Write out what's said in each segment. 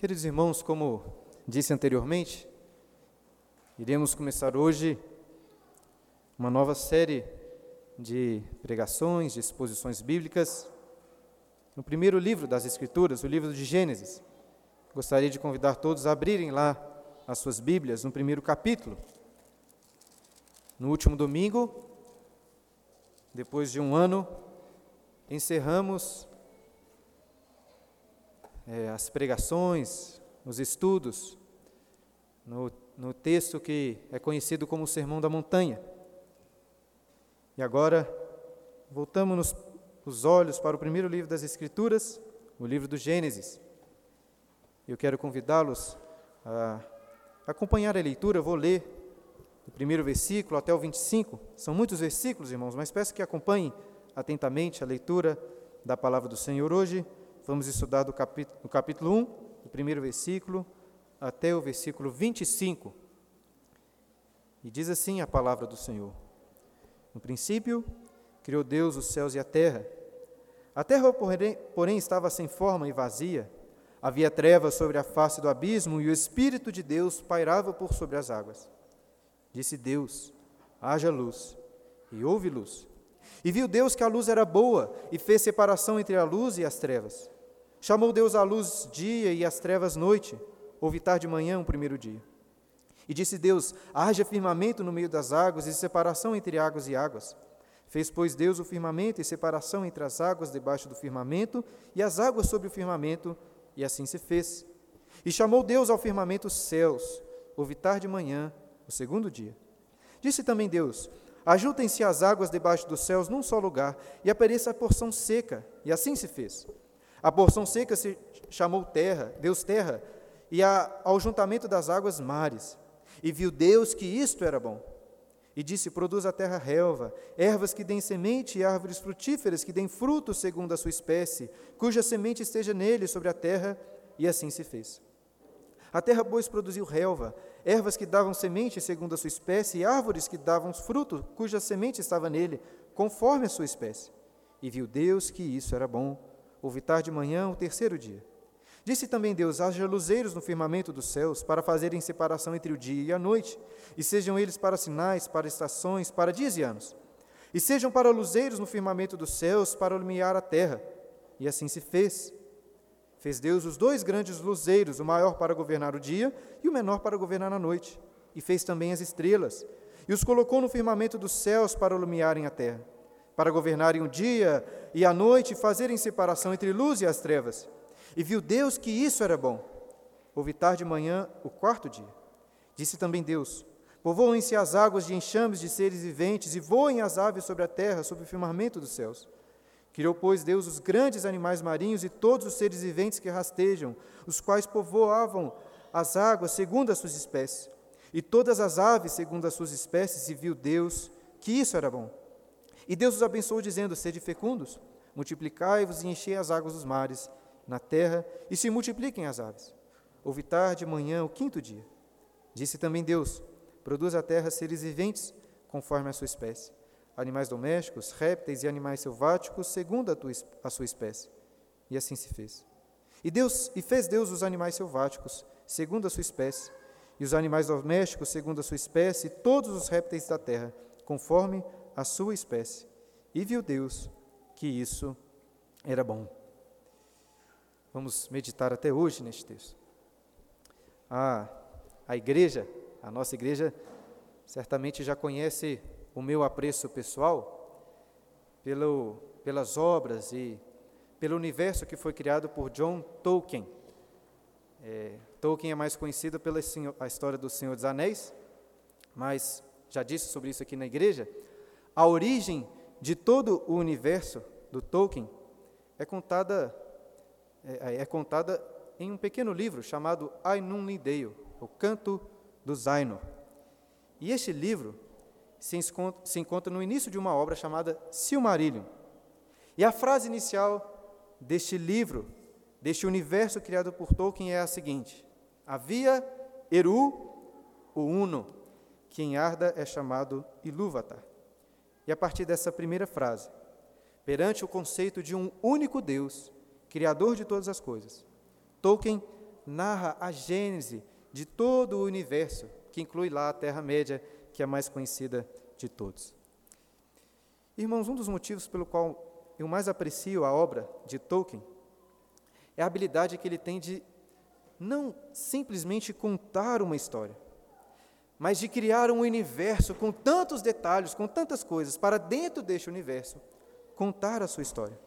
Queridos irmãos, como disse anteriormente, iremos começar hoje uma nova série de pregações, de exposições bíblicas, no primeiro livro das Escrituras, o livro de Gênesis. Gostaria de convidar todos a abrirem lá as suas Bíblias no primeiro capítulo. No último domingo, depois de um ano, encerramos é, as pregações, os estudos, no, no texto que é conhecido como o Sermão da Montanha. E agora, voltamos os olhos para o primeiro livro das Escrituras, o livro do Gênesis. Eu quero convidá-los a acompanhar a leitura, eu vou ler do primeiro versículo até o 25. São muitos versículos, irmãos, mas peço que acompanhem atentamente a leitura da palavra do Senhor hoje. Vamos estudar do capítulo, do capítulo 1, do primeiro versículo, até o versículo 25. E diz assim a palavra do Senhor: No princípio, criou Deus os céus e a terra. A terra, porém, porém, estava sem forma e vazia. Havia trevas sobre a face do abismo e o Espírito de Deus pairava por sobre as águas. Disse Deus: haja luz, e houve luz. E viu Deus que a luz era boa, e fez separação entre a luz e as trevas. Chamou Deus a luz dia e as trevas noite, houve tarde de manhã o um primeiro dia. E disse Deus: haja firmamento no meio das águas e separação entre águas e águas. Fez, pois, Deus o firmamento e separação entre as águas debaixo do firmamento e as águas sobre o firmamento, e assim se fez. E chamou Deus ao firmamento os céus, houve tarde de manhã, o segundo dia. Disse também Deus: Ajuntem-se as águas debaixo dos céus num só lugar, e apareça a porção seca, e assim se fez. A porção seca se chamou terra, Deus terra, e a, ao juntamento das águas mares. E viu Deus que isto era bom. E disse: Produz a terra relva, ervas que deem semente e árvores frutíferas que deem fruto segundo a sua espécie, cuja semente esteja nele sobre a terra. E assim se fez. A terra, pois, produziu relva, ervas que davam semente segundo a sua espécie, e árvores que davam fruto, cuja semente estava nele, conforme a sua espécie. E viu Deus que isso era bom. Houve tarde de manhã, o terceiro dia. Disse também Deus: haja luzeiros no firmamento dos céus, para fazerem separação entre o dia e a noite, e sejam eles para sinais, para estações, para dias e anos. E sejam para luzeiros no firmamento dos céus, para iluminar a terra. E assim se fez. Fez Deus os dois grandes luzeiros, o maior para governar o dia e o menor para governar a noite. E fez também as estrelas, e os colocou no firmamento dos céus para iluminarem a terra para governarem o dia e a noite e fazerem separação entre luz e as trevas. E viu Deus que isso era bom. Houve tarde de manhã o quarto dia. Disse também Deus: Povoem-se as águas de enxames de seres viventes e voem as aves sobre a terra, sobre o firmamento dos céus. Criou, pois, Deus os grandes animais marinhos e todos os seres viventes que rastejam, os quais povoavam as águas segundo as suas espécies, e todas as aves segundo as suas espécies, e viu Deus que isso era bom. E Deus os abençoou, dizendo: Sede fecundos, multiplicai-vos e enchei as águas dos mares, na terra, e se multipliquem as aves. Houve tarde, manhã, o quinto dia. Disse também Deus: Produz a terra seres viventes, conforme a sua espécie, animais domésticos, répteis e animais selváticos, segundo a, tua, a sua espécie. E assim se fez. E Deus e fez Deus os animais selváticos, segundo a sua espécie, e os animais domésticos, segundo a sua espécie, e todos os répteis da terra, conforme a sua espécie. E viu Deus que isso era bom. Vamos meditar até hoje neste texto. A, a igreja, a nossa igreja, certamente já conhece o meu apreço pessoal pelo, pelas obras e pelo universo que foi criado por John Tolkien. É, Tolkien é mais conhecido pela a história do Senhor dos Anéis, mas já disse sobre isso aqui na igreja. A origem de todo o universo do Tolkien é contada, é, é contada em um pequeno livro chamado Ainun Lidale, o Canto dos Ainur. E este livro se encontra, se encontra no início de uma obra chamada Silmarillion. E a frase inicial deste livro, deste universo criado por Tolkien, é a seguinte: Havia Eru, o Uno, que em Arda é chamado Ilúvatar. E a partir dessa primeira frase, perante o conceito de um único Deus, Criador de todas as coisas, Tolkien narra a gênese de todo o universo, que inclui lá a Terra-média, que é a mais conhecida de todos. Irmãos, um dos motivos pelo qual eu mais aprecio a obra de Tolkien é a habilidade que ele tem de não simplesmente contar uma história, mas de criar um universo com tantos detalhes, com tantas coisas, para dentro deste universo contar a sua história.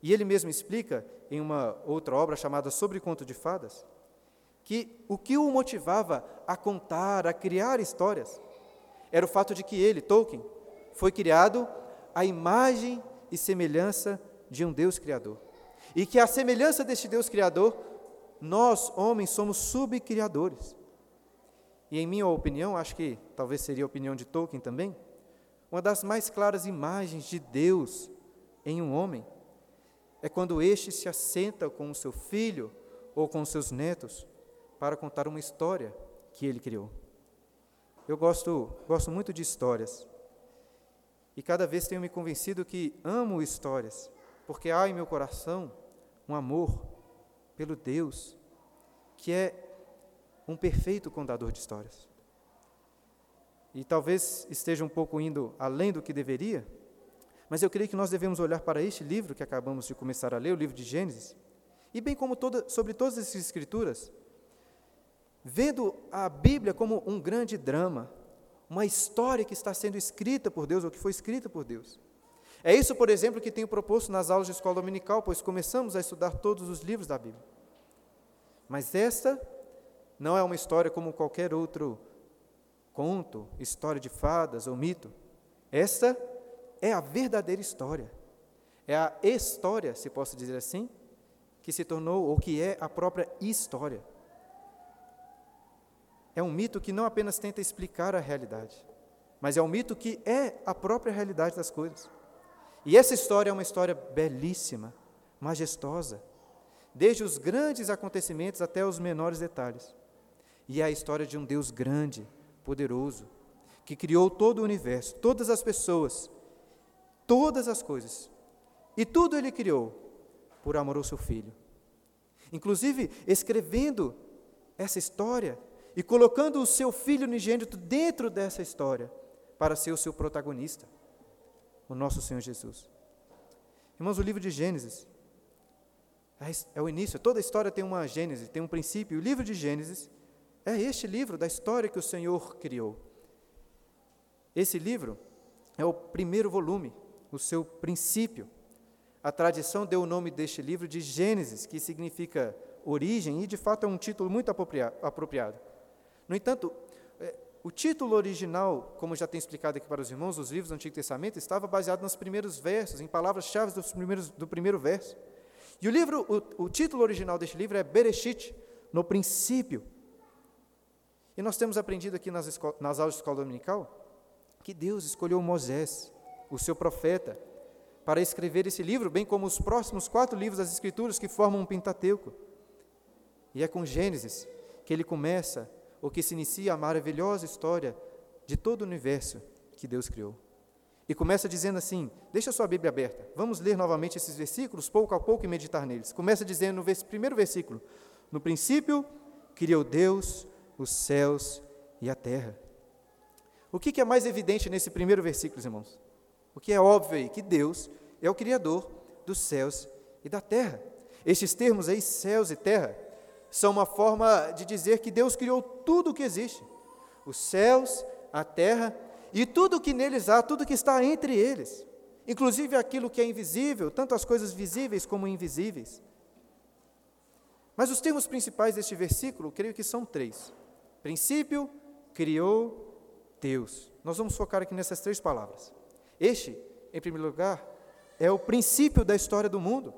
E ele mesmo explica em uma outra obra chamada Sobre Conto de Fadas, que o que o motivava a contar, a criar histórias, era o fato de que ele, Tolkien, foi criado à imagem e semelhança de um Deus Criador. E que a semelhança deste Deus Criador, nós, homens, somos subcriadores. E em minha opinião, acho que talvez seria a opinião de Tolkien também, uma das mais claras imagens de Deus em um homem é quando este se assenta com o seu filho ou com seus netos para contar uma história que ele criou. Eu gosto, gosto muito de histórias. E cada vez tenho me convencido que amo histórias, porque há em meu coração um amor pelo Deus que é um perfeito contador de histórias. E talvez esteja um pouco indo além do que deveria, mas eu creio que nós devemos olhar para este livro que acabamos de começar a ler, o livro de Gênesis, e bem como toda, sobre todas essas escrituras, vendo a Bíblia como um grande drama, uma história que está sendo escrita por Deus, ou que foi escrita por Deus. É isso, por exemplo, que tenho proposto nas aulas de escola dominical, pois começamos a estudar todos os livros da Bíblia. Mas esta não é uma história como qualquer outro conto, história de fadas ou mito. Esta é a verdadeira história. É a história, se posso dizer assim, que se tornou ou que é a própria história. É um mito que não apenas tenta explicar a realidade, mas é um mito que é a própria realidade das coisas. E essa história é uma história belíssima, majestosa, desde os grandes acontecimentos até os menores detalhes. E é a história de um Deus grande, poderoso, que criou todo o universo, todas as pessoas, todas as coisas. E tudo ele criou por amor ao seu filho. Inclusive, escrevendo essa história e colocando o seu filho unigênito dentro dessa história para ser o seu protagonista, o nosso Senhor Jesus. Irmãos, o livro de Gênesis é, é o início, toda a história tem uma Gênesis, tem um princípio. O livro de Gênesis é este livro da história que o Senhor criou. Esse livro é o primeiro volume, o seu princípio. A tradição deu o nome deste livro de Gênesis, que significa origem, e de fato é um título muito apropriado. No entanto, é, o título original, como já tenho explicado aqui para os irmãos, os livros do Antigo Testamento, estava baseado nos primeiros versos, em palavras-chave do primeiro verso. E o livro, o, o título original deste livro é Bereshit, no princípio. E nós temos aprendido aqui nas, nas aulas de escola dominical que Deus escolheu Moisés, o seu profeta, para escrever esse livro, bem como os próximos quatro livros das Escrituras que formam um Pentateuco. E é com Gênesis que ele começa, ou que se inicia a maravilhosa história de todo o universo que Deus criou. E começa dizendo assim: deixa sua Bíblia aberta, vamos ler novamente esses versículos, pouco a pouco, e meditar neles. Começa dizendo no primeiro versículo: No princípio criou Deus os céus e a terra. O que, é mais evidente nesse primeiro versículo, irmãos? O que é óbvio aí? Que Deus é o Criador dos céus e da terra. Estes termos aí, céus e terra, são uma forma de dizer que Deus criou tudo o que existe: os céus, a terra e tudo o que neles há, tudo que está entre eles, inclusive aquilo que é invisível, tanto as coisas visíveis como invisíveis. Mas os termos principais deste versículo, creio que são três. Princípio, criou Deus. Nós vamos focar aqui nessas três palavras. Este, em primeiro lugar, é o princípio da história do mundo,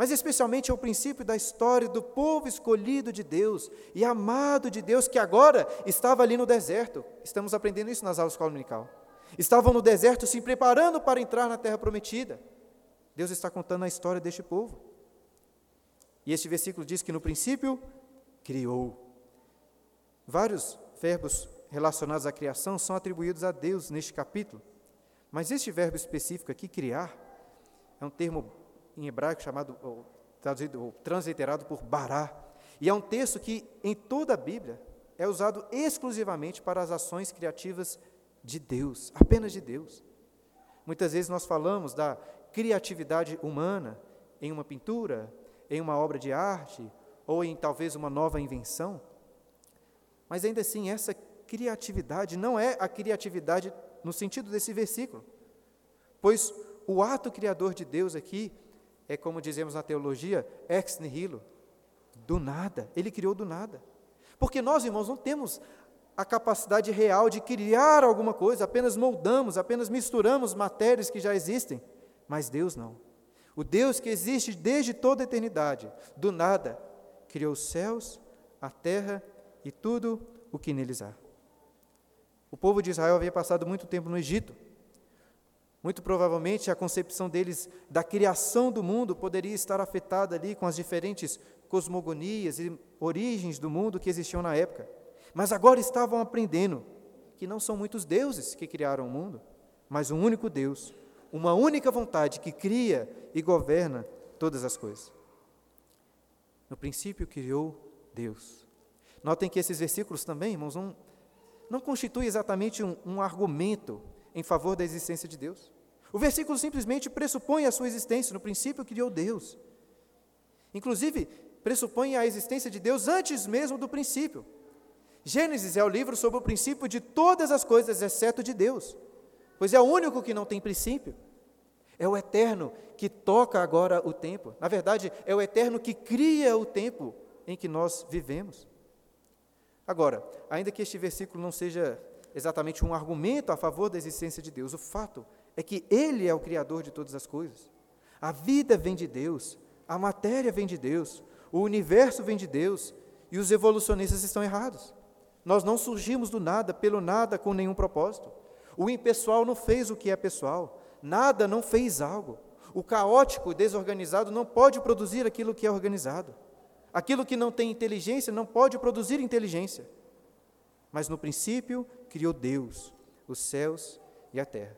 mas especialmente é o princípio da história do povo escolhido de Deus e amado de Deus que agora estava ali no deserto. Estamos aprendendo isso nas aulas escola dominical. Estavam no deserto se preparando para entrar na terra prometida. Deus está contando a história deste povo. E este versículo diz que no princípio criou. Vários verbos relacionados à criação são atribuídos a Deus neste capítulo. Mas este verbo específico aqui, criar, é um termo em hebraico chamado, ou, traduzido, ou transliterado por bará. E é um texto que, em toda a Bíblia, é usado exclusivamente para as ações criativas de Deus, apenas de Deus. Muitas vezes nós falamos da criatividade humana em uma pintura, em uma obra de arte, ou em talvez uma nova invenção, mas ainda assim, essa criatividade não é a criatividade no sentido desse versículo, pois o ato criador de Deus aqui é, como dizemos na teologia, ex nihilo, do nada, ele criou do nada. Porque nós, irmãos, não temos a capacidade real de criar alguma coisa, apenas moldamos, apenas misturamos matérias que já existem, mas Deus não. O Deus que existe desde toda a eternidade, do nada, criou os céus, a terra e tudo o que neles há. O povo de Israel havia passado muito tempo no Egito. Muito provavelmente a concepção deles da criação do mundo poderia estar afetada ali com as diferentes cosmogonias e origens do mundo que existiam na época. Mas agora estavam aprendendo que não são muitos deuses que criaram o mundo, mas um único Deus, uma única vontade que cria e governa todas as coisas. No princípio criou Deus. Notem que esses versículos também, irmãos, não, não constituem exatamente um, um argumento em favor da existência de Deus. O versículo simplesmente pressupõe a sua existência, no princípio criou Deus. Inclusive, pressupõe a existência de Deus antes mesmo do princípio. Gênesis é o livro sobre o princípio de todas as coisas, exceto de Deus, pois é o único que não tem princípio. É o eterno que toca agora o tempo. Na verdade, é o eterno que cria o tempo em que nós vivemos. Agora, ainda que este versículo não seja exatamente um argumento a favor da existência de Deus, o fato é que Ele é o Criador de todas as coisas. A vida vem de Deus, a matéria vem de Deus, o universo vem de Deus e os evolucionistas estão errados. Nós não surgimos do nada, pelo nada, com nenhum propósito. O impessoal não fez o que é pessoal, nada não fez algo. O caótico, desorganizado, não pode produzir aquilo que é organizado. Aquilo que não tem inteligência não pode produzir inteligência. Mas no princípio criou Deus, os céus e a terra.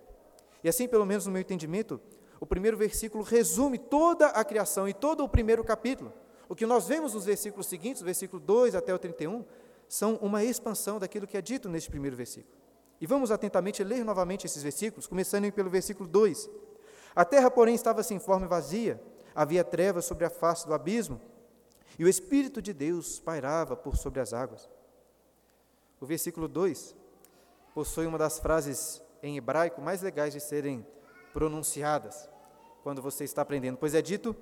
E assim, pelo menos no meu entendimento, o primeiro versículo resume toda a criação e todo o primeiro capítulo. O que nós vemos nos versículos seguintes, versículo 2 até o 31, são uma expansão daquilo que é dito neste primeiro versículo. E vamos atentamente ler novamente esses versículos, começando pelo versículo 2. A terra, porém, estava sem forma e vazia, havia trevas sobre a face do abismo, e o Espírito de Deus pairava por sobre as águas. O versículo 2 possui uma das frases em hebraico mais legais de serem pronunciadas quando você está aprendendo, pois é dito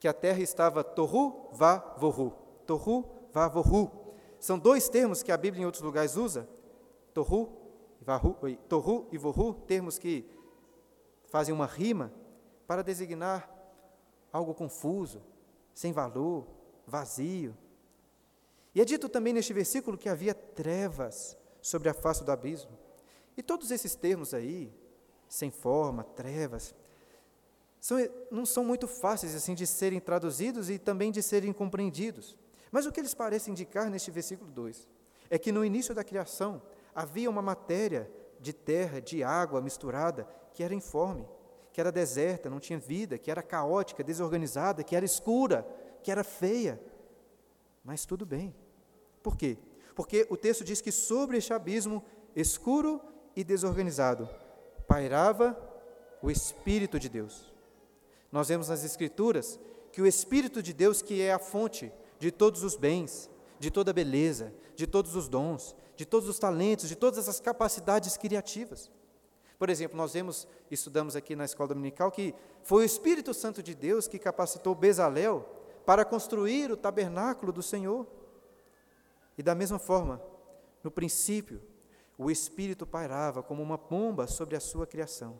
que a terra estava torru va vorru. Torru va vorru. São dois termos que a Bíblia em outros lugares usa. Torru, torru e vorru, termos que fazem uma rima para designar algo confuso, sem valor, vazio. E é dito também neste versículo que havia trevas sobre a face do abismo. E todos esses termos aí, sem forma, trevas, são, não são muito fáceis assim de serem traduzidos e também de serem compreendidos. Mas o que eles parecem indicar neste versículo 2 é que no início da criação havia uma matéria de terra, de água misturada, que era informe, que era deserta, não tinha vida, que era caótica, desorganizada, que era escura, que era feia. Mas tudo bem. Por quê? Porque o texto diz que sobre este abismo escuro e desorganizado pairava o Espírito de Deus. Nós vemos nas Escrituras que o Espírito de Deus, que é a fonte de todos os bens, de toda a beleza, de todos os dons, de todos os talentos, de todas as capacidades criativas. Por exemplo, nós vemos, estudamos aqui na escola dominical, que foi o Espírito Santo de Deus que capacitou Bezalel para construir o tabernáculo do Senhor. E da mesma forma, no princípio, o Espírito pairava como uma pomba sobre a sua criação.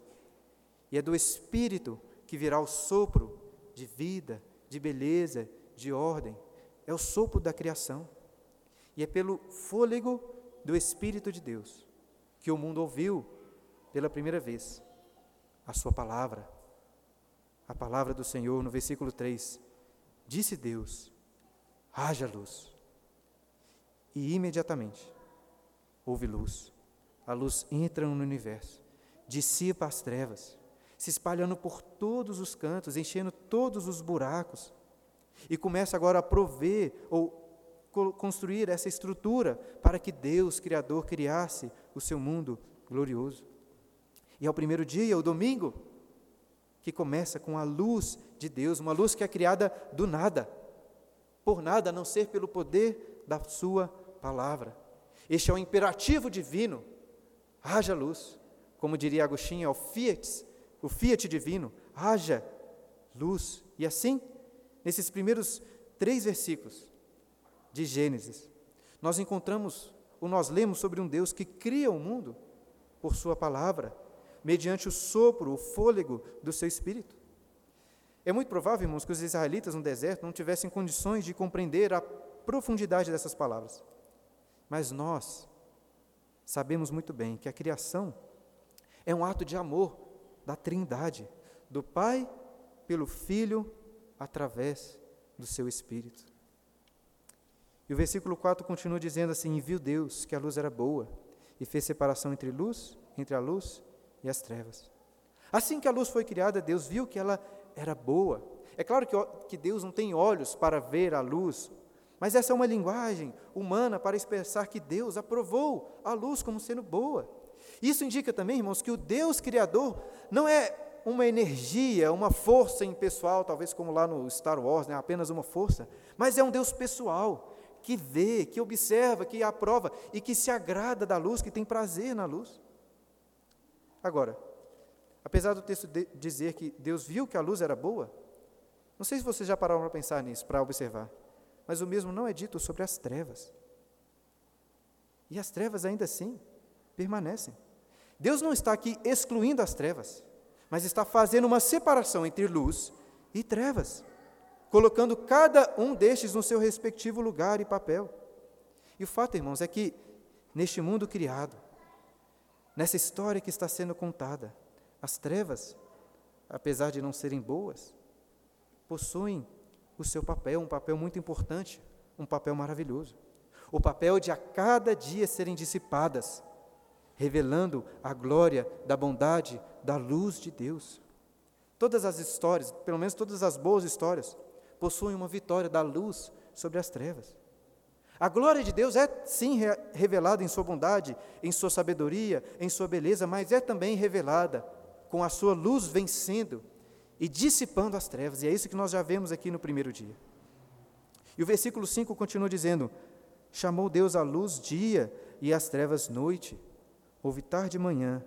E é do Espírito que virá o sopro de vida, de beleza, de ordem. É o sopro da criação. E é pelo fôlego do Espírito de Deus que o mundo ouviu pela primeira vez a Sua palavra. A palavra do Senhor no versículo 3. Disse Deus: haja luz e imediatamente houve luz. A luz entra no universo, dissipa as trevas, se espalhando por todos os cantos, enchendo todos os buracos, e começa agora a prover ou construir essa estrutura para que Deus, Criador, criasse o seu mundo glorioso. E ao primeiro dia, o domingo, que começa com a luz de Deus, uma luz que é criada do nada, por nada a não ser pelo poder da Sua palavra. Este é o imperativo divino. Haja luz. Como diria Agostinho, é o fiat, o fiat divino. Haja luz. E assim, nesses primeiros três versículos de Gênesis, nós encontramos, ou nós lemos sobre um Deus que cria o mundo por Sua palavra, mediante o sopro, o fôlego do seu espírito. É muito provável, irmãos, que os israelitas no deserto não tivessem condições de compreender a profundidade dessas palavras. Mas nós sabemos muito bem que a criação é um ato de amor da Trindade, do Pai pelo Filho através do seu Espírito. E o versículo 4 continua dizendo assim: E viu Deus que a luz era boa, e fez separação entre luz, entre a luz e as trevas. Assim que a luz foi criada, Deus viu que ela era boa. É claro que, que Deus não tem olhos para ver a luz, mas essa é uma linguagem humana para expressar que Deus aprovou a luz como sendo boa. Isso indica também, irmãos, que o Deus Criador não é uma energia, uma força impessoal, talvez como lá no Star Wars, né, apenas uma força, mas é um Deus pessoal, que vê, que observa, que aprova e que se agrada da luz, que tem prazer na luz. Agora, apesar do texto dizer que Deus viu que a luz era boa, não sei se vocês já pararam para pensar nisso, para observar, mas o mesmo não é dito sobre as trevas. E as trevas ainda assim permanecem. Deus não está aqui excluindo as trevas, mas está fazendo uma separação entre luz e trevas colocando cada um destes no seu respectivo lugar e papel. E o fato, irmãos, é que neste mundo criado, nessa história que está sendo contada, as trevas, apesar de não serem boas, possuem o seu papel, um papel muito importante, um papel maravilhoso. O papel de a cada dia serem dissipadas, revelando a glória da bondade, da luz de Deus. Todas as histórias, pelo menos todas as boas histórias, possuem uma vitória da luz sobre as trevas. A glória de Deus é sim revelada em sua bondade, em sua sabedoria, em sua beleza, mas é também revelada com a sua luz vencendo e dissipando as trevas. E é isso que nós já vemos aqui no primeiro dia. E o versículo 5 continua dizendo: Chamou Deus a luz dia e as trevas noite. Houve tarde e manhã,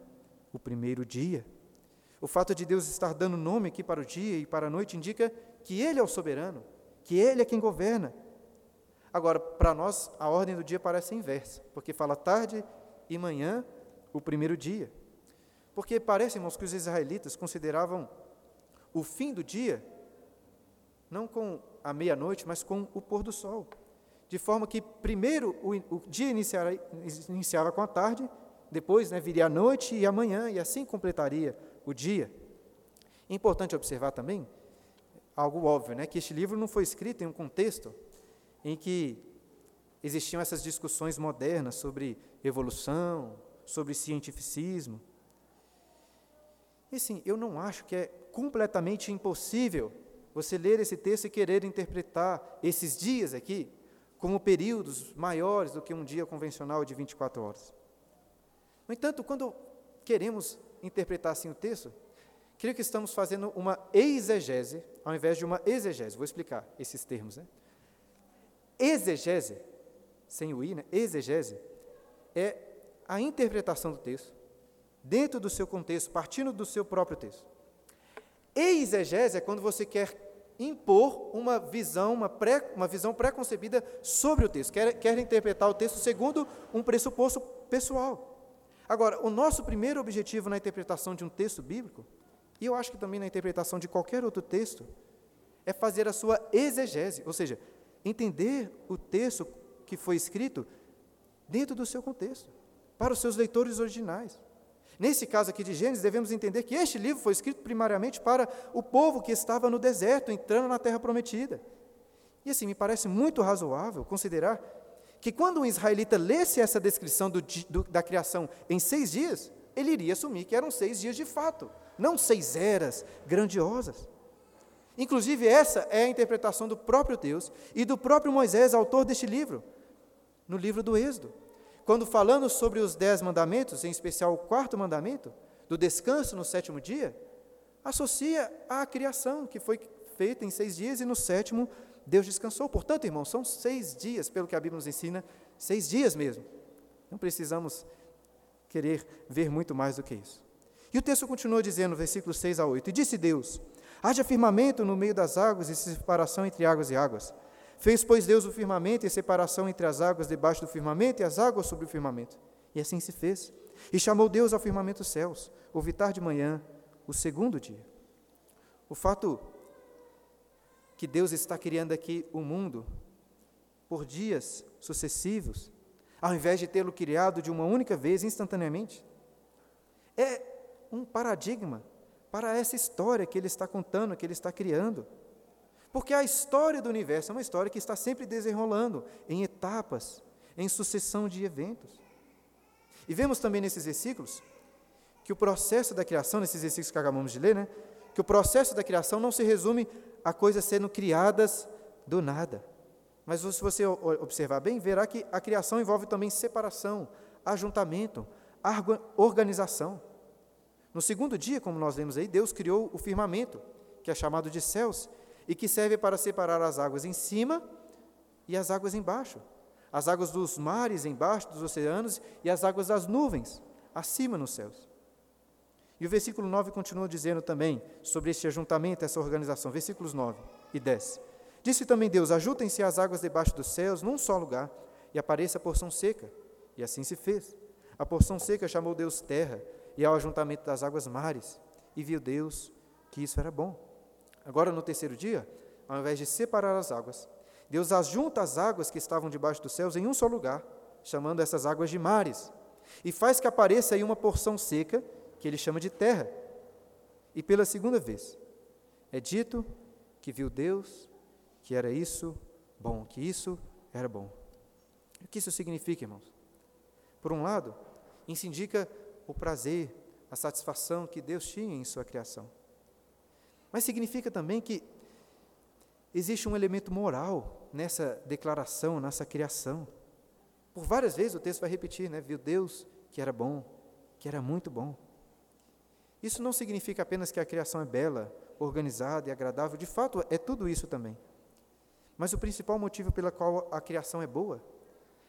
o primeiro dia. O fato de Deus estar dando nome aqui para o dia e para a noite indica que Ele é o soberano, que Ele é quem governa. Agora, para nós, a ordem do dia parece inversa, porque fala tarde e manhã, o primeiro dia. Porque parece, irmãos, que os israelitas consideravam o fim do dia não com a meia-noite, mas com o pôr do sol. De forma que primeiro o, o dia iniciara, iniciava com a tarde, depois né, viria a noite e amanhã, e assim completaria o dia. Importante observar também algo óbvio, né? que este livro não foi escrito em um contexto em que existiam essas discussões modernas sobre evolução, sobre cientificismo. E sim, eu não acho que é completamente impossível você ler esse texto e querer interpretar esses dias aqui como períodos maiores do que um dia convencional de 24 horas. No entanto, quando queremos interpretar assim o texto, creio que estamos fazendo uma exegese ao invés de uma exegese. Vou explicar esses termos. Né? Exegese, sem o i, né? exegese, é a interpretação do texto dentro do seu contexto, partindo do seu próprio texto. Exegese é quando você quer impor uma visão, uma, pré, uma visão pré-concebida sobre o texto, quer, quer interpretar o texto segundo um pressuposto pessoal. Agora, o nosso primeiro objetivo na interpretação de um texto bíblico e eu acho que também na interpretação de qualquer outro texto, é fazer a sua exegese, ou seja, entender o texto que foi escrito dentro do seu contexto, para os seus leitores originais. Nesse caso aqui de Gênesis, devemos entender que este livro foi escrito primariamente para o povo que estava no deserto, entrando na terra prometida. E assim, me parece muito razoável considerar que quando um israelita lesse essa descrição do, do, da criação em seis dias, ele iria assumir que eram seis dias de fato, não seis eras grandiosas. Inclusive, essa é a interpretação do próprio Deus e do próprio Moisés, autor deste livro, no livro do Êxodo. Quando falando sobre os dez mandamentos, em especial o quarto mandamento, do descanso no sétimo dia, associa à criação, que foi feita em seis dias, e no sétimo Deus descansou. Portanto, irmãos, são seis dias, pelo que a Bíblia nos ensina, seis dias mesmo. Não precisamos querer ver muito mais do que isso. E o texto continua dizendo, versículos 6 a 8: E disse Deus: Haja firmamento no meio das águas e separação entre águas e águas. Fez, pois, Deus o firmamento e separação entre as águas debaixo do firmamento e as águas sobre o firmamento. E assim se fez. E chamou Deus ao firmamento os céus, o vitar de manhã, o segundo dia. O fato que Deus está criando aqui o mundo por dias sucessivos, ao invés de tê-lo criado de uma única vez, instantaneamente, é um paradigma para essa história que ele está contando, que ele está criando. Porque a história do universo é uma história que está sempre desenrolando em etapas, em sucessão de eventos. E vemos também nesses versículos que o processo da criação, nesses versículos que acabamos de ler, né, que o processo da criação não se resume a coisas sendo criadas do nada. Mas se você observar bem, verá que a criação envolve também separação, ajuntamento, organização. No segundo dia, como nós vemos aí, Deus criou o firmamento, que é chamado de céus, e que serve para separar as águas em cima e as águas embaixo. As águas dos mares embaixo, dos oceanos, e as águas das nuvens acima nos céus. E o versículo 9 continua dizendo também sobre este ajuntamento, essa organização. Versículos 9 e 10. Disse também Deus: Ajuntem-se as águas debaixo dos céus num só lugar, e apareça a porção seca. E assim se fez. A porção seca chamou Deus terra, e ao ajuntamento das águas mares, e viu Deus que isso era bom. Agora, no terceiro dia, ao invés de separar as águas, Deus ajunta as águas que estavam debaixo dos céus em um só lugar, chamando essas águas de mares, e faz que apareça aí uma porção seca, que ele chama de terra. E pela segunda vez, é dito que viu Deus que era isso bom, que isso era bom. O que isso significa, irmãos? Por um lado, isso indica o prazer, a satisfação que Deus tinha em sua criação. Mas significa também que existe um elemento moral nessa declaração, nessa criação. Por várias vezes o texto vai repetir, né? Viu Deus que era bom, que era muito bom. Isso não significa apenas que a criação é bela, organizada e agradável, de fato é tudo isso também. Mas o principal motivo pela qual a criação é boa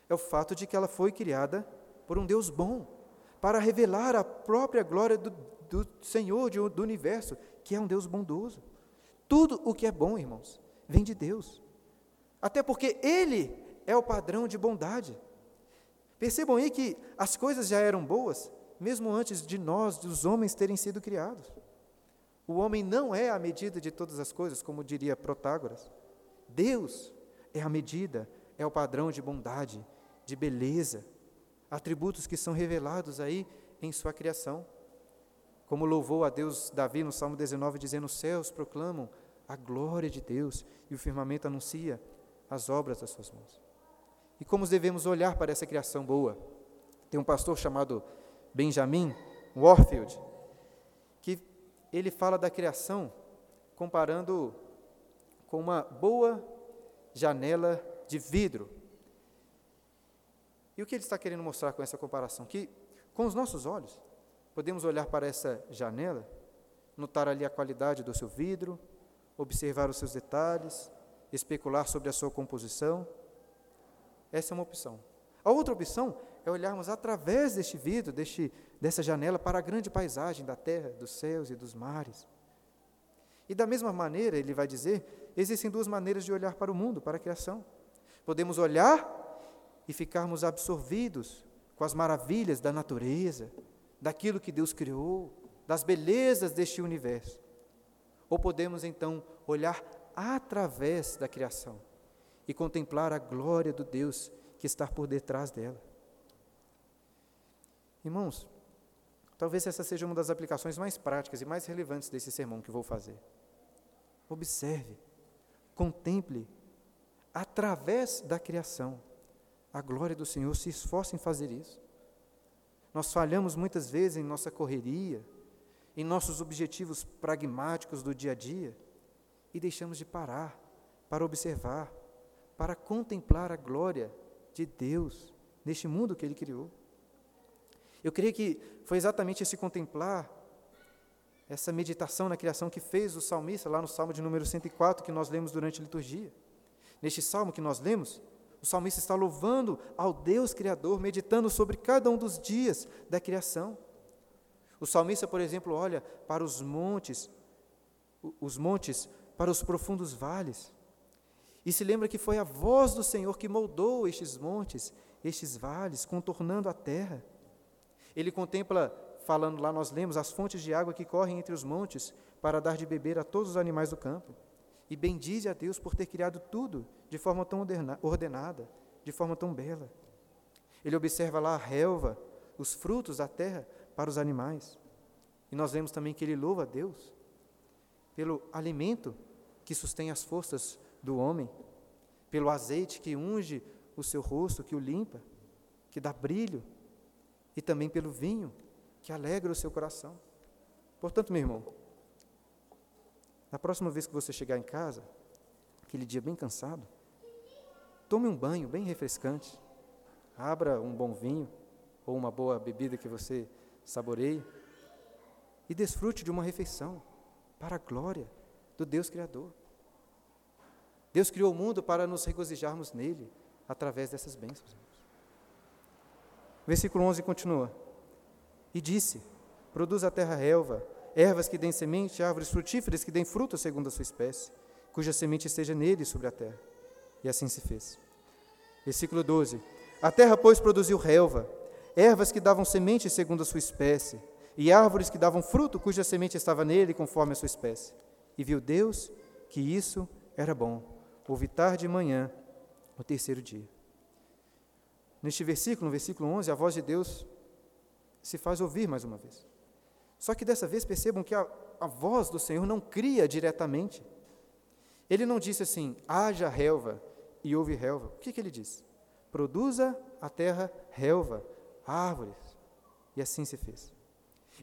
é o fato de que ela foi criada por um Deus bom para revelar a própria glória do, do Senhor, de, do universo, que é um Deus bondoso. Tudo o que é bom, irmãos, vem de Deus. Até porque Ele é o padrão de bondade. Percebam aí que as coisas já eram boas, mesmo antes de nós, dos homens, terem sido criados. O homem não é a medida de todas as coisas, como diria Protágoras. Deus é a medida, é o padrão de bondade, de beleza, atributos que são revelados aí em sua criação. Como louvou a Deus Davi no Salmo 19, dizendo: Os céus proclamam a glória de Deus e o firmamento anuncia as obras das suas mãos. E como devemos olhar para essa criação boa? Tem um pastor chamado Benjamin Warfield, que ele fala da criação comparando com uma boa janela de vidro e o que ele está querendo mostrar com essa comparação? Que com os nossos olhos, podemos olhar para essa janela, notar ali a qualidade do seu vidro, observar os seus detalhes, especular sobre a sua composição. Essa é uma opção. A outra opção é olharmos através deste vidro, deste, dessa janela, para a grande paisagem da terra, dos céus e dos mares. E da mesma maneira, ele vai dizer, existem duas maneiras de olhar para o mundo, para a criação. Podemos olhar e ficarmos absorvidos com as maravilhas da natureza, daquilo que Deus criou, das belezas deste universo. Ou podemos então olhar através da criação e contemplar a glória do Deus que está por detrás dela. Irmãos, talvez essa seja uma das aplicações mais práticas e mais relevantes desse sermão que vou fazer. Observe, contemple, através da criação, a glória do Senhor, se esforce em fazer isso. Nós falhamos muitas vezes em nossa correria, em nossos objetivos pragmáticos do dia a dia, e deixamos de parar para observar, para contemplar a glória de Deus neste mundo que Ele criou. Eu creio que foi exatamente esse contemplar, essa meditação na criação que fez o salmista lá no Salmo de número 104 que nós lemos durante a liturgia. Neste salmo que nós lemos, o salmista está louvando ao Deus Criador, meditando sobre cada um dos dias da criação. O salmista, por exemplo, olha para os montes, os montes, para os profundos vales, e se lembra que foi a voz do Senhor que moldou estes montes, estes vales, contornando a terra. Ele contempla, falando lá, nós lemos, as fontes de água que correm entre os montes para dar de beber a todos os animais do campo. E bendize a Deus por ter criado tudo de forma tão ordenada, de forma tão bela. Ele observa lá a relva, os frutos da terra para os animais. E nós vemos também que ele louva a Deus pelo alimento que sustém as forças do homem, pelo azeite que unge o seu rosto, que o limpa, que dá brilho, e também pelo vinho que alegra o seu coração. Portanto, meu irmão, na próxima vez que você chegar em casa, aquele dia bem cansado, tome um banho bem refrescante, abra um bom vinho ou uma boa bebida que você saboreie e desfrute de uma refeição para a glória do Deus Criador. Deus criou o mundo para nos regozijarmos nele através dessas bênçãos. Versículo 11 continua: E disse: Produz a terra relva, ervas que deem semente, árvores frutíferas que deem fruto segundo a sua espécie, cuja semente esteja nele sobre a terra. E assim se fez. Versículo 12: A terra, pois, produziu relva, ervas que davam semente segundo a sua espécie, e árvores que davam fruto cuja semente estava nele conforme a sua espécie. E viu Deus que isso era bom houve tarde e manhã, o terceiro dia. Neste versículo, no versículo 11, a voz de Deus se faz ouvir mais uma vez. Só que dessa vez percebam que a, a voz do Senhor não cria diretamente. Ele não disse assim, haja relva e houve relva. O que, que ele disse? Produza a terra relva, árvores. E assim se fez.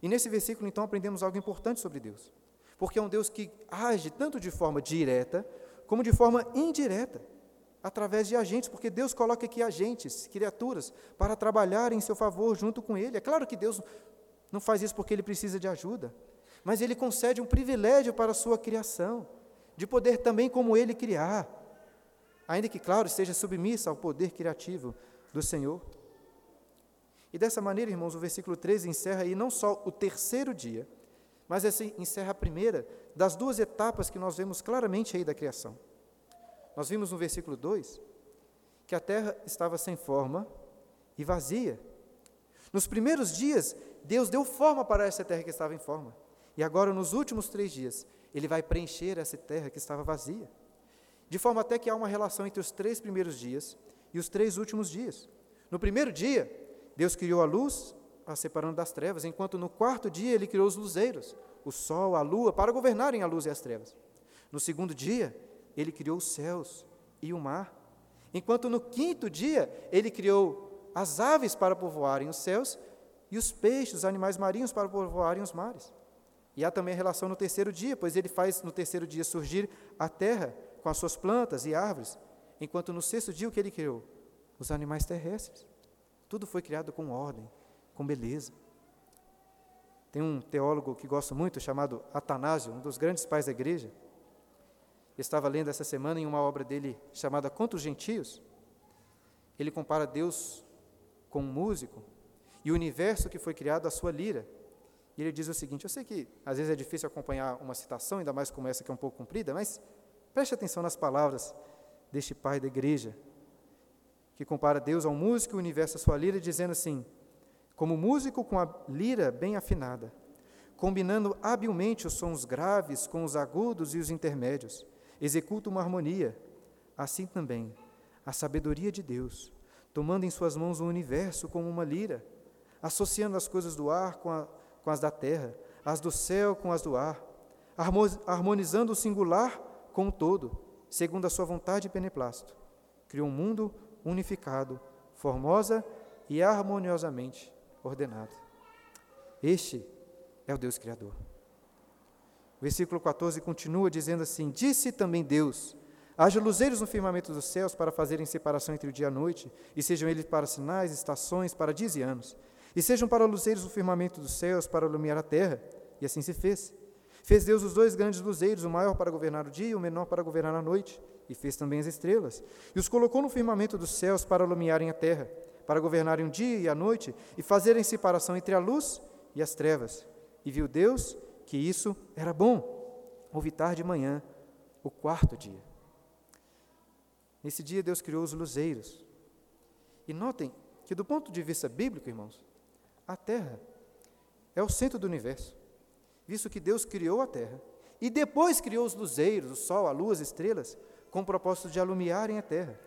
E nesse versículo, então, aprendemos algo importante sobre Deus. Porque é um Deus que age tanto de forma direta, como de forma indireta, através de agentes, porque Deus coloca aqui agentes, criaturas, para trabalhar em seu favor junto com Ele. É claro que Deus não faz isso porque Ele precisa de ajuda, mas Ele concede um privilégio para a sua criação, de poder também, como Ele, criar, ainda que, claro, esteja submissa ao poder criativo do Senhor. E dessa maneira, irmãos, o versículo 13 encerra aí não só o terceiro dia, mas assim encerra a primeira das duas etapas que nós vemos claramente aí da criação. Nós vimos no versículo 2 que a terra estava sem forma e vazia. Nos primeiros dias, Deus deu forma para essa terra que estava em forma. E agora, nos últimos três dias, Ele vai preencher essa terra que estava vazia. De forma até que há uma relação entre os três primeiros dias e os três últimos dias. No primeiro dia, Deus criou a luz, a separando das trevas, enquanto no quarto dia ele criou os luzeiros, o sol, a lua, para governarem a luz e as trevas. No segundo dia, ele criou os céus e o mar, enquanto no quinto dia ele criou as aves para povoarem os céus e os peixes, os animais marinhos para povoarem os mares. E há também a relação no terceiro dia, pois ele faz no terceiro dia surgir a terra com as suas plantas e árvores, enquanto no sexto dia o que ele criou? Os animais terrestres. Tudo foi criado com ordem, com beleza. Tem um teólogo que gosto muito, chamado Atanásio, um dos grandes pais da igreja. estava lendo essa semana em uma obra dele chamada Contra os Gentios. Ele compara Deus com um músico e o universo que foi criado à sua lira. E ele diz o seguinte: Eu sei que às vezes é difícil acompanhar uma citação, ainda mais como essa que é um pouco comprida, mas preste atenção nas palavras deste pai da igreja, que compara Deus ao músico e o universo à sua lira, dizendo assim: como músico com a lira bem afinada, combinando habilmente os sons graves com os agudos e os intermédios, executa uma harmonia. Assim também, a sabedoria de Deus, tomando em suas mãos o universo como uma lira, associando as coisas do ar com, a, com as da terra, as do céu com as do ar, harmonizando o singular com o todo, segundo a sua vontade e beneplácito. Criou um mundo unificado, formosa e harmoniosamente ordenado. Este é o Deus Criador. O versículo 14 continua dizendo assim: Disse também Deus: Haja luzeiros no firmamento dos céus para fazerem separação entre o dia e a noite, e sejam eles para sinais, estações, para dias e anos. E sejam para luzeiros no firmamento dos céus para iluminar a terra. E assim se fez. Fez Deus os dois grandes luzeiros, o maior para governar o dia e o menor para governar a noite. E fez também as estrelas. E os colocou no firmamento dos céus para iluminarem a terra, para governarem o dia e a noite, e fazerem separação entre a luz e as trevas. E viu Deus que isso era bom. Houve tarde de manhã, o quarto dia. Nesse dia, Deus criou os luzeiros. E notem que, do ponto de vista bíblico, irmãos, a Terra é o centro do universo, visto que Deus criou a Terra e depois criou os luzeiros, o Sol, a Lua, as estrelas, com o propósito de alumiarem a Terra.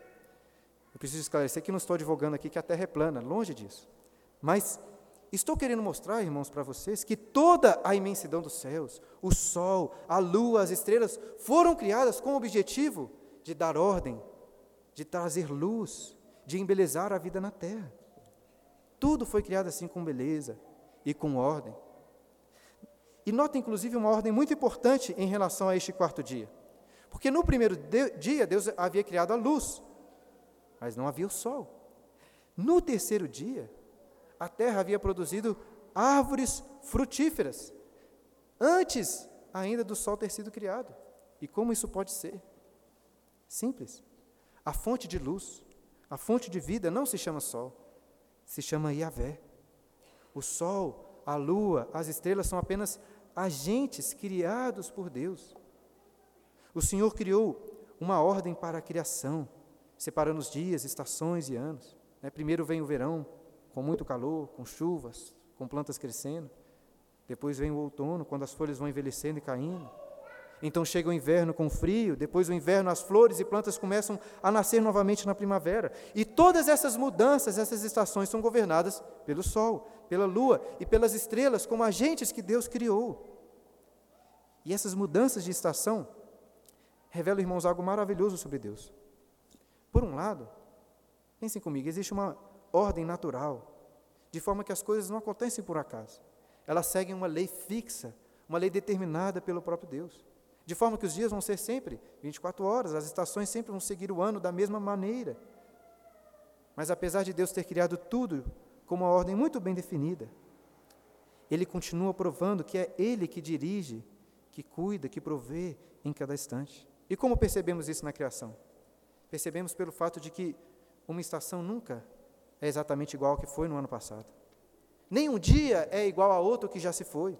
Eu preciso esclarecer que não estou advogando aqui que a Terra é plana, longe disso. Mas estou querendo mostrar, irmãos, para vocês que toda a imensidão dos céus, o Sol, a Lua, as estrelas, foram criadas com o objetivo de dar ordem de trazer luz, de embelezar a vida na terra. Tudo foi criado assim com beleza e com ordem. E nota, inclusive, uma ordem muito importante em relação a este quarto dia. Porque no primeiro dia, Deus havia criado a luz, mas não havia o sol. No terceiro dia, a terra havia produzido árvores frutíferas, antes ainda do sol ter sido criado. E como isso pode ser? Simples. A fonte de luz, a fonte de vida não se chama sol, se chama Yahvé. O sol, a lua, as estrelas são apenas agentes criados por Deus. O Senhor criou uma ordem para a criação, separando os dias, estações e anos. Né? Primeiro vem o verão, com muito calor, com chuvas, com plantas crescendo. Depois vem o outono, quando as folhas vão envelhecendo e caindo. Então chega o inverno com frio, depois o inverno as flores e plantas começam a nascer novamente na primavera. E todas essas mudanças, essas estações são governadas pelo sol, pela lua e pelas estrelas, como agentes que Deus criou. E essas mudanças de estação revelam, irmãos, algo maravilhoso sobre Deus. Por um lado, pensem comigo, existe uma ordem natural, de forma que as coisas não acontecem por acaso. Elas seguem uma lei fixa, uma lei determinada pelo próprio Deus. De forma que os dias vão ser sempre 24 horas, as estações sempre vão seguir o ano da mesma maneira. Mas apesar de Deus ter criado tudo com uma ordem muito bem definida, Ele continua provando que é Ele que dirige, que cuida, que provê em cada instante. E como percebemos isso na criação? Percebemos pelo fato de que uma estação nunca é exatamente igual ao que foi no ano passado. Nem um dia é igual a outro que já se foi.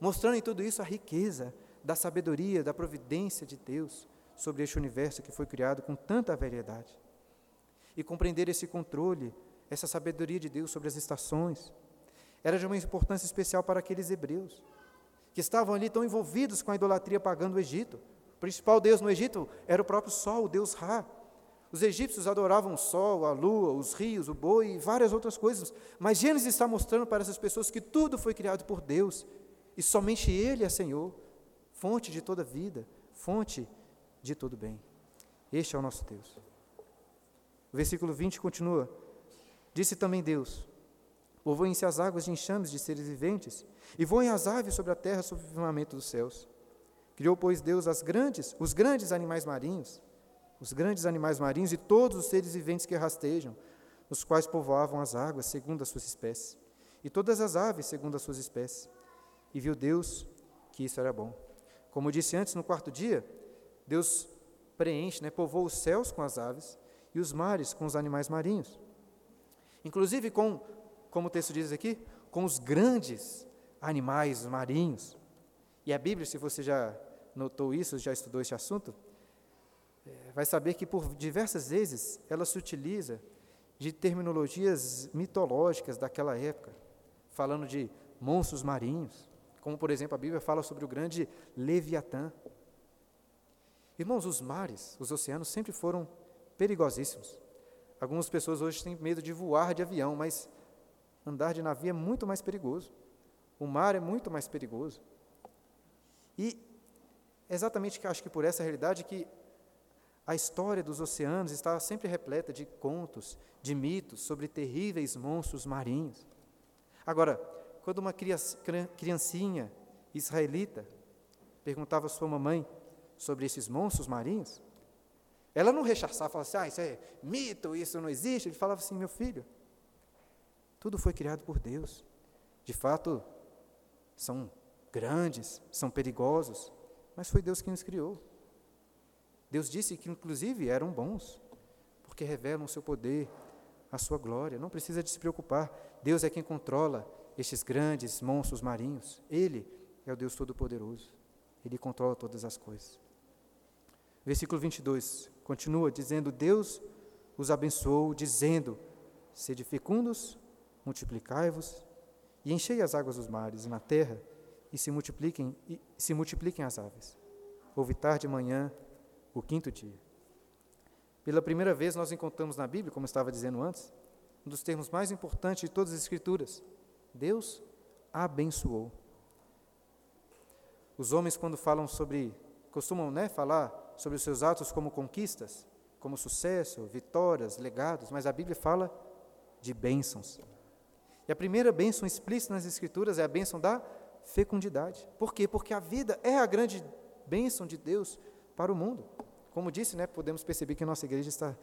Mostrando em tudo isso a riqueza, da sabedoria, da providência de Deus sobre este universo que foi criado com tanta variedade. E compreender esse controle, essa sabedoria de Deus sobre as estações, era de uma importância especial para aqueles hebreus, que estavam ali tão envolvidos com a idolatria pagã do Egito. O principal deus no Egito era o próprio Sol, o deus Ra. Os egípcios adoravam o sol, a lua, os rios, o boi e várias outras coisas. Mas Gênesis está mostrando para essas pessoas que tudo foi criado por Deus e somente Ele é Senhor fonte de toda vida, fonte de todo bem. Este é o nosso Deus. O versículo 20 continua: Disse também Deus: Povoem-se as águas de enxames de seres viventes, e voem as aves sobre a terra sob o firmamento dos céus. Criou, pois, Deus as grandes, os grandes animais marinhos, os grandes animais marinhos e todos os seres viventes que rastejam, os quais povoavam as águas segundo as suas espécies, e todas as aves segundo as suas espécies. E viu Deus que isso era bom. Como disse antes, no quarto dia, Deus preenche, né, povoa os céus com as aves e os mares com os animais marinhos. Inclusive com, como o texto diz aqui, com os grandes animais marinhos. E a Bíblia, se você já notou isso, já estudou este assunto, é, vai saber que por diversas vezes ela se utiliza de terminologias mitológicas daquela época, falando de monstros marinhos, como por exemplo a Bíblia fala sobre o grande Leviatã. Irmãos, os mares, os oceanos sempre foram perigosíssimos. Algumas pessoas hoje têm medo de voar de avião, mas andar de navio é muito mais perigoso. O mar é muito mais perigoso. E exatamente acho que por essa realidade que a história dos oceanos está sempre repleta de contos, de mitos sobre terríveis monstros marinhos. Agora, quando uma criancinha israelita perguntava à sua mamãe sobre esses monstros marinhos, ela não rechaçava, falava assim, ah, isso é mito, isso não existe. Ele falava assim, meu filho, tudo foi criado por Deus. De fato, são grandes, são perigosos, mas foi Deus quem os criou. Deus disse que, inclusive, eram bons, porque revelam o seu poder, a sua glória. Não precisa de se preocupar. Deus é quem controla estes grandes monstros marinhos. Ele é o Deus Todo-Poderoso. Ele controla todas as coisas. Versículo 22 continua dizendo: Deus os abençoou, dizendo: Sede fecundos, multiplicai-vos e enchei as águas dos mares e na terra e se multipliquem e se multipliquem as aves. Houve tarde e manhã, o quinto dia. Pela primeira vez nós encontramos na Bíblia, como estava dizendo antes, um dos termos mais importantes de todas as escrituras. Deus abençoou. Os homens quando falam sobre costumam, né, falar sobre os seus atos como conquistas, como sucesso, vitórias, legados, mas a Bíblia fala de bênçãos. E a primeira bênção explícita nas Escrituras é a bênção da fecundidade. Por quê? Porque a vida é a grande bênção de Deus para o mundo. Como disse, né, podemos perceber que a nossa igreja está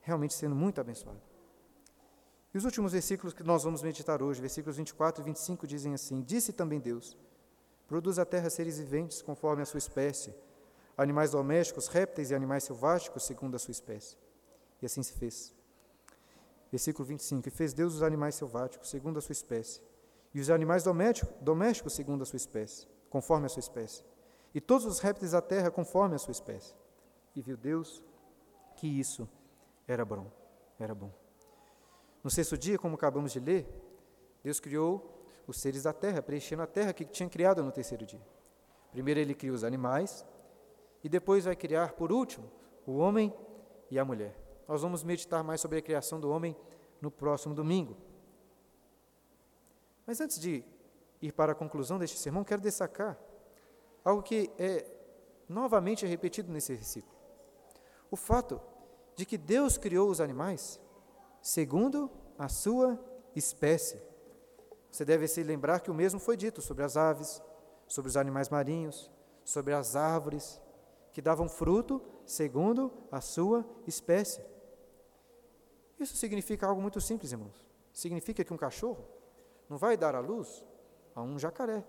realmente sendo muito abençoada. E os últimos versículos que nós vamos meditar hoje, versículos 24 e 25, dizem assim: Disse também Deus: Produz a terra seres viventes conforme a sua espécie animais domésticos, répteis e animais selváticos, segundo a sua espécie. E assim se fez. Versículo 25: E fez Deus os animais selváticos, segundo a sua espécie, e os animais domésticos, segundo a sua espécie, conforme a sua espécie, e todos os répteis da terra, conforme a sua espécie. E viu Deus que isso era bom. Era bom. No sexto dia, como acabamos de ler, Deus criou os seres da terra, preenchendo a terra que tinha criado no terceiro dia. Primeiro ele criou os animais, e depois vai criar, por último, o homem e a mulher. Nós vamos meditar mais sobre a criação do homem no próximo domingo. Mas antes de ir para a conclusão deste sermão, quero destacar algo que é novamente repetido nesse versículo. O fato de que Deus criou os animais segundo a sua espécie. Você deve se lembrar que o mesmo foi dito sobre as aves, sobre os animais marinhos, sobre as árvores, que davam fruto segundo a sua espécie. Isso significa algo muito simples, irmãos. Significa que um cachorro não vai dar à luz a um jacaré.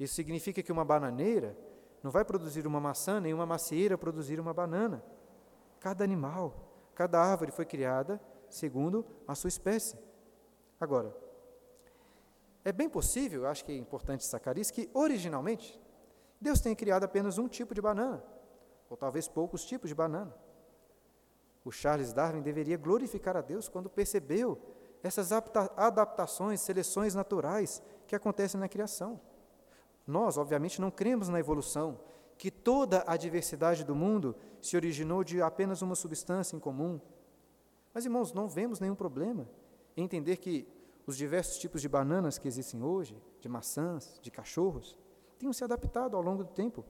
Isso significa que uma bananeira não vai produzir uma maçã, nem uma macieira produzir uma banana. Cada animal, cada árvore foi criada segundo a sua espécie. Agora, é bem possível, acho que é importante destacar isso, que originalmente Deus tem criado apenas um tipo de banana, ou talvez poucos tipos de banana. O Charles Darwin deveria glorificar a Deus quando percebeu essas adaptações, seleções naturais que acontecem na criação. Nós, obviamente, não cremos na evolução, que toda a diversidade do mundo se originou de apenas uma substância em comum. Mas, irmãos, não vemos nenhum problema em entender que os diversos tipos de bananas que existem hoje, de maçãs, de cachorros, tinham se adaptado ao longo do tempo,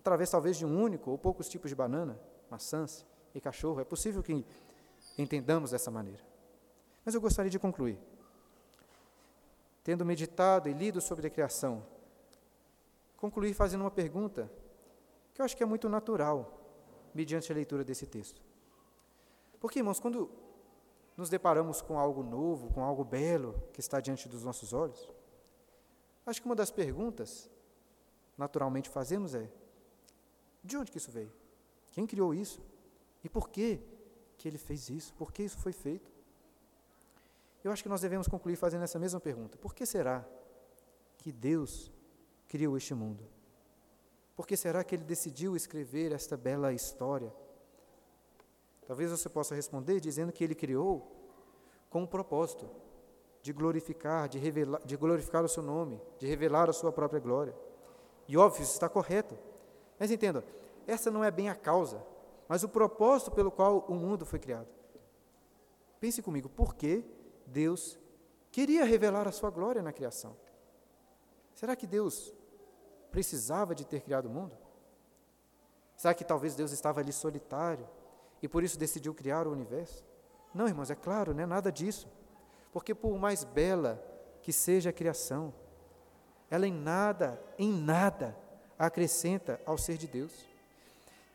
através talvez de um único ou poucos tipos de banana, maçãs e cachorro. É possível que entendamos dessa maneira. Mas eu gostaria de concluir. Tendo meditado e lido sobre a criação, concluir fazendo uma pergunta que eu acho que é muito natural, mediante a leitura desse texto. Porque, irmãos, quando nos deparamos com algo novo, com algo belo que está diante dos nossos olhos, acho que uma das perguntas naturalmente fazemos é: de onde que isso veio? Quem criou isso? E por que que ele fez isso? Por que isso foi feito? Eu acho que nós devemos concluir fazendo essa mesma pergunta: por que será que Deus criou este mundo? Por que será que ele decidiu escrever esta bela história? Talvez você possa responder dizendo que ele criou com o propósito de glorificar, de, revelar, de glorificar o seu nome, de revelar a sua própria glória. E óbvio, isso está correto. Mas entenda, essa não é bem a causa, mas o propósito pelo qual o mundo foi criado. Pense comigo, por que Deus queria revelar a sua glória na criação? Será que Deus precisava de ter criado o mundo? Será que talvez Deus estava ali solitário e por isso decidiu criar o universo? Não, irmãos, é claro, não é nada disso. Porque por mais bela que seja a criação, ela em nada, em nada, acrescenta ao ser de Deus.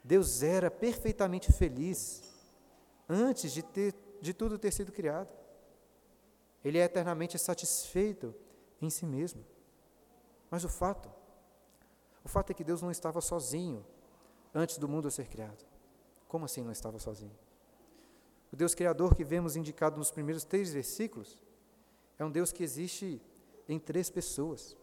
Deus era perfeitamente feliz antes de, ter, de tudo ter sido criado. Ele é eternamente satisfeito em si mesmo. Mas o fato, o fato é que Deus não estava sozinho antes do mundo ser criado. Como assim não estava sozinho? O Deus Criador que vemos indicado nos primeiros três versículos é um Deus que existe em três pessoas.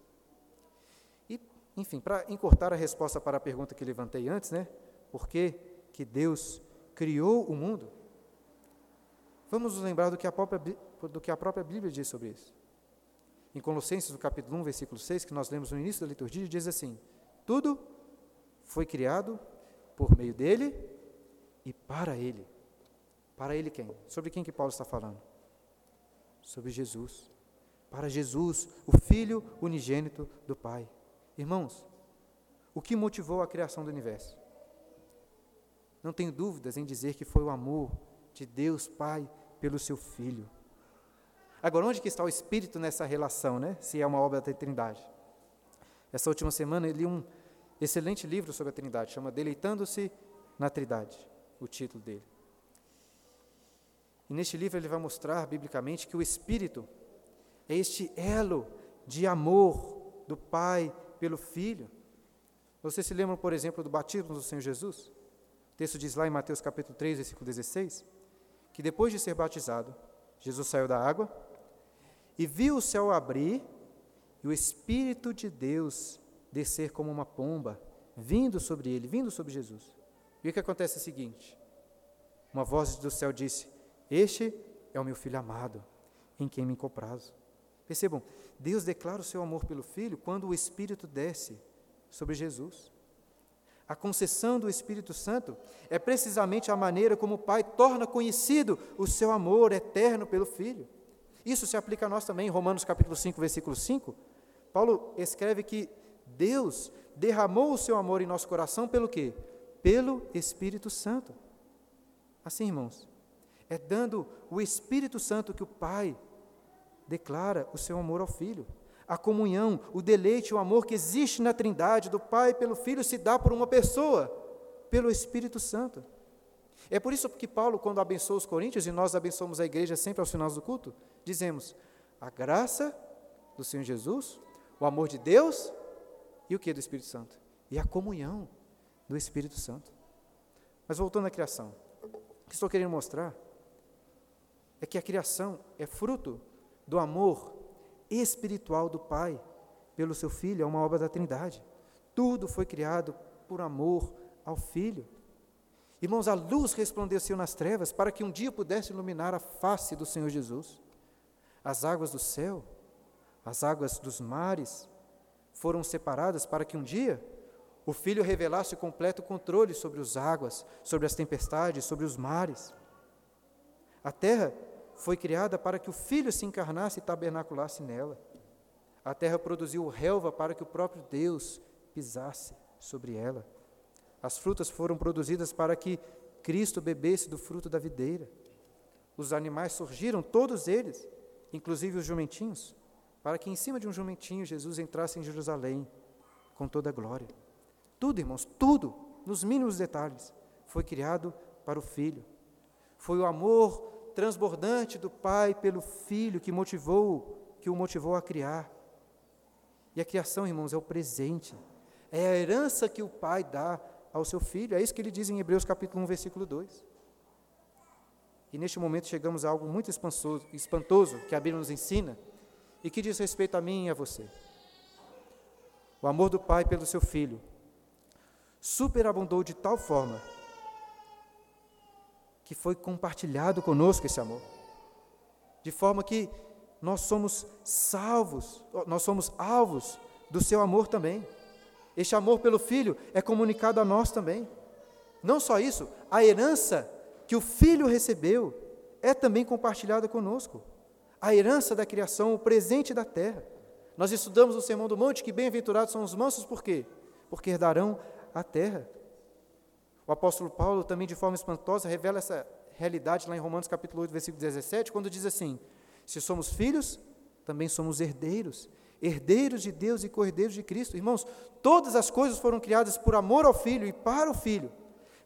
Enfim, para encurtar a resposta para a pergunta que levantei antes, né? Por que, que Deus criou o mundo? Vamos nos lembrar do que, a própria, do que a própria Bíblia diz sobre isso. Em Colossenses, no capítulo 1, versículo 6, que nós lemos no início da liturgia, diz assim: Tudo foi criado por meio dele e para ele. Para ele quem? Sobre quem que Paulo está falando? Sobre Jesus. Para Jesus, o Filho unigênito do Pai. Irmãos, o que motivou a criação do universo? Não tenho dúvidas em dizer que foi o amor de Deus Pai pelo seu Filho. Agora, onde que está o Espírito nessa relação, né? Se é uma obra da Trindade. Essa última semana eu li um excelente livro sobre a Trindade, chama Deleitando-se na Trindade, o título dele. E neste livro ele vai mostrar biblicamente que o Espírito é este elo de amor do Pai pelo Filho. Você se lembra, por exemplo, do batismo do Senhor Jesus? O texto diz lá em Mateus capítulo 3, versículo 16, que depois de ser batizado, Jesus saiu da água e viu o céu abrir e o Espírito de Deus descer como uma pomba, vindo sobre ele, vindo sobre Jesus. E o que acontece é o seguinte: uma voz do céu disse: Este é o meu filho amado, em quem me comprazo. Percebam, Deus declara o seu amor pelo filho quando o Espírito desce sobre Jesus. A concessão do Espírito Santo é precisamente a maneira como o Pai torna conhecido o seu amor eterno pelo Filho. Isso se aplica a nós também, em Romanos capítulo 5, versículo 5. Paulo escreve que Deus derramou o seu amor em nosso coração pelo quê? Pelo Espírito Santo. Assim, irmãos, é dando o Espírito Santo que o Pai declara o seu amor ao Filho. A comunhão, o deleite, o amor que existe na Trindade do Pai pelo Filho se dá por uma pessoa, pelo Espírito Santo. É por isso que Paulo, quando abençoa os coríntios, e nós abençoamos a igreja sempre aos finais do culto, dizemos: a graça do Senhor Jesus, o amor de Deus e o que do Espírito Santo? E a comunhão do Espírito Santo. Mas voltando à criação, o que estou querendo mostrar é que a criação é fruto do amor espiritual do Pai pelo seu Filho, é uma obra da Trindade. Tudo foi criado por amor ao Filho. Irmãos, a luz resplandeceu nas trevas para que um dia pudesse iluminar a face do Senhor Jesus. As águas do céu, as águas dos mares, foram separadas para que um dia o Filho revelasse o completo controle sobre as águas, sobre as tempestades, sobre os mares. A terra foi criada para que o Filho se encarnasse e tabernaculasse nela. A terra produziu relva para que o próprio Deus pisasse sobre ela. As frutas foram produzidas para que Cristo bebesse do fruto da videira. Os animais surgiram, todos eles, inclusive os jumentinhos, para que em cima de um jumentinho Jesus entrasse em Jerusalém com toda a glória. Tudo, irmãos, tudo, nos mínimos detalhes, foi criado para o Filho. Foi o amor transbordante do Pai pelo Filho que motivou, que o motivou a criar. E a criação, irmãos, é o presente, é a herança que o Pai dá ao seu Filho. É isso que ele diz em Hebreus capítulo 1, versículo 2. E neste momento chegamos a algo muito espantoso, espantoso que a Bíblia nos ensina, e que diz respeito a mim e a você. O amor do Pai pelo seu Filho superabundou de tal forma que foi compartilhado conosco esse amor. De forma que nós somos salvos, nós somos alvos do seu amor também. Este amor pelo Filho é comunicado a nós também. Não só isso, a herança que o Filho recebeu é também compartilhada conosco a herança da criação, o presente da terra. Nós estudamos no Sermão do Monte que bem-aventurados são os mansos, por quê? Porque herdarão a terra. O apóstolo Paulo também, de forma espantosa, revela essa realidade lá em Romanos capítulo 8, versículo 17, quando diz assim: Se somos filhos, também somos herdeiros, herdeiros de Deus e cordeiros de Cristo. Irmãos, todas as coisas foram criadas por amor ao Filho e para o Filho.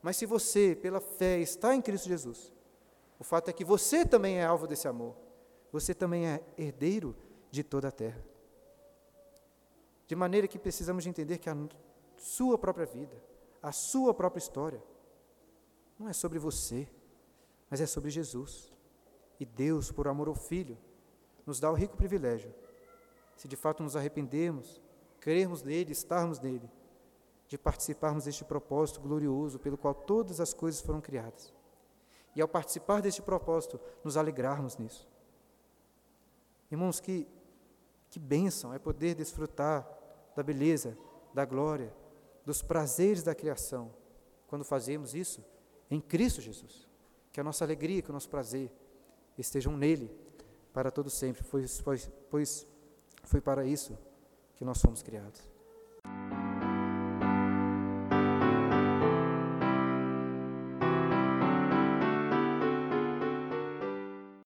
Mas se você, pela fé, está em Cristo Jesus, o fato é que você também é alvo desse amor. Você também é herdeiro de toda a terra. De maneira que precisamos de entender que a sua própria vida, a sua própria história, não é sobre você, mas é sobre Jesus. E Deus, por amor ao Filho, nos dá o rico privilégio se de fato nos arrependermos, crermos nele, estarmos nele, de participarmos deste propósito glorioso pelo qual todas as coisas foram criadas. E ao participar deste propósito, nos alegrarmos nisso. Irmãos, que, que bênção é poder desfrutar da beleza, da glória, dos prazeres da criação, quando fazemos isso em Cristo Jesus. Que a nossa alegria, que o nosso prazer estejam nele para todo sempre, pois, pois, pois foi para isso que nós fomos criados.